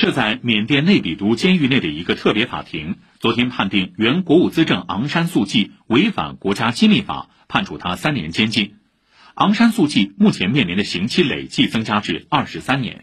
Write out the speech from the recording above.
设在缅甸内比都监狱内的一个特别法庭，昨天判定原国务资政昂山素季违反国家机密法，判处他三年监禁。昂山素季目前面临的刑期累计增加至二十三年。